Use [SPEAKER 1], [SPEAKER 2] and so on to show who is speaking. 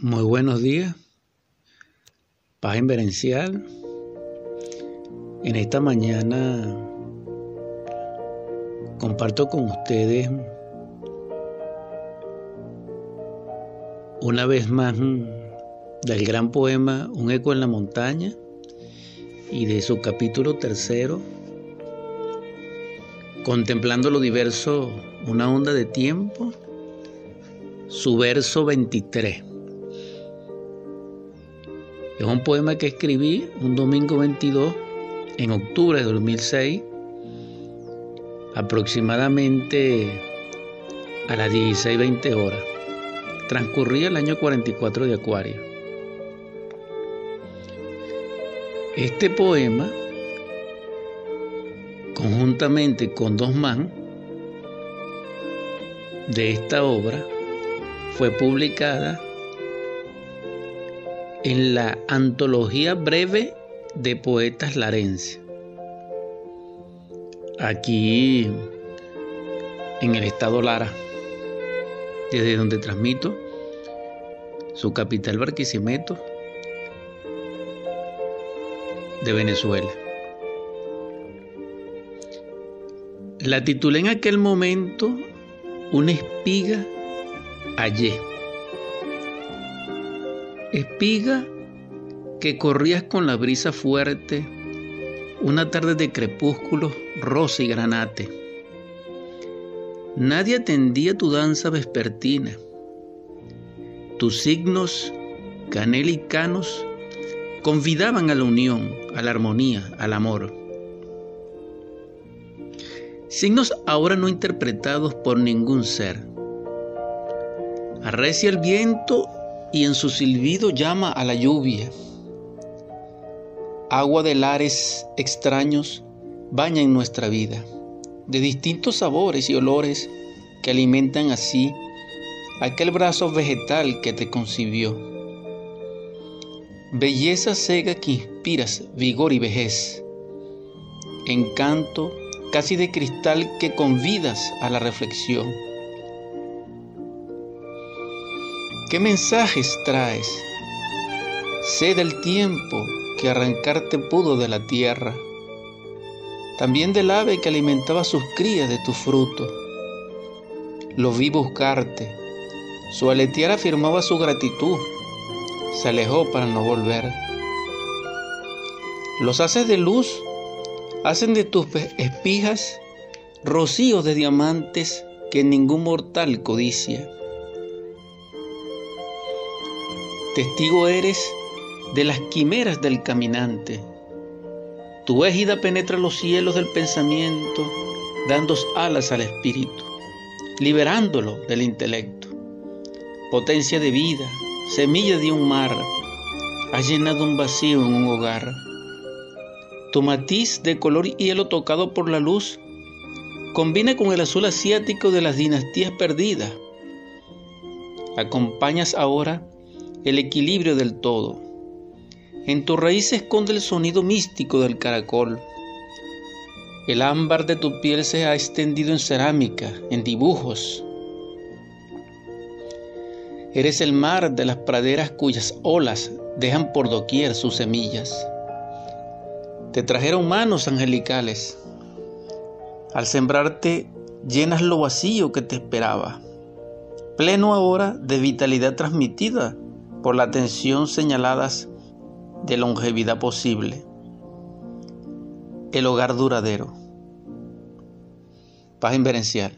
[SPEAKER 1] Muy buenos días, paz inverencial. En esta mañana comparto con ustedes una vez más del gran poema Un eco en la montaña y de su capítulo tercero, contemplando lo diverso, una onda de tiempo, su verso 23. Es un poema que escribí un domingo 22 en octubre de 2006, aproximadamente a las 16-20 horas. Transcurría el año 44 de Acuario. Este poema, conjuntamente con dos man de esta obra, fue publicada en la Antología Breve de Poetas Larense. Aquí en el estado Lara, desde donde transmito su capital Barquisimeto de Venezuela. La titulé en aquel momento Una espiga hallé Espiga que corrías con la brisa fuerte, una tarde de crepúsculo, rosa y granate. Nadie atendía tu danza vespertina. Tus signos canelicanos convidaban a la unión, a la armonía, al amor. Signos ahora no interpretados por ningún ser. Arrecia el viento y en su silbido llama a la lluvia. Agua de lares extraños baña en nuestra vida, de distintos sabores y olores que alimentan así aquel brazo vegetal que te concibió. Belleza cega que inspiras vigor y vejez, encanto casi de cristal que convidas a la reflexión ¿Qué mensajes traes? Sé del tiempo que arrancarte pudo de la tierra, también del ave que alimentaba sus crías de tu fruto. Lo vi buscarte, su aletear afirmaba su gratitud, se alejó para no volver. Los haces de luz hacen de tus espijas rocíos de diamantes que ningún mortal codicia. Testigo eres de las quimeras del caminante. Tu égida penetra los cielos del pensamiento, dando alas al espíritu, liberándolo del intelecto. Potencia de vida, semilla de un mar, ha llenado un vacío en un hogar. Tu matiz de color hielo tocado por la luz combina con el azul asiático de las dinastías perdidas. Acompañas ahora el equilibrio del todo. En tu raíz se esconde el sonido místico del caracol. El ámbar de tu piel se ha extendido en cerámica, en dibujos. Eres el mar de las praderas cuyas olas dejan por doquier sus semillas. Te trajeron manos angelicales. Al sembrarte llenas lo vacío que te esperaba, pleno ahora de vitalidad transmitida por la atención señaladas de longevidad posible. El hogar duradero. Paz inverencial.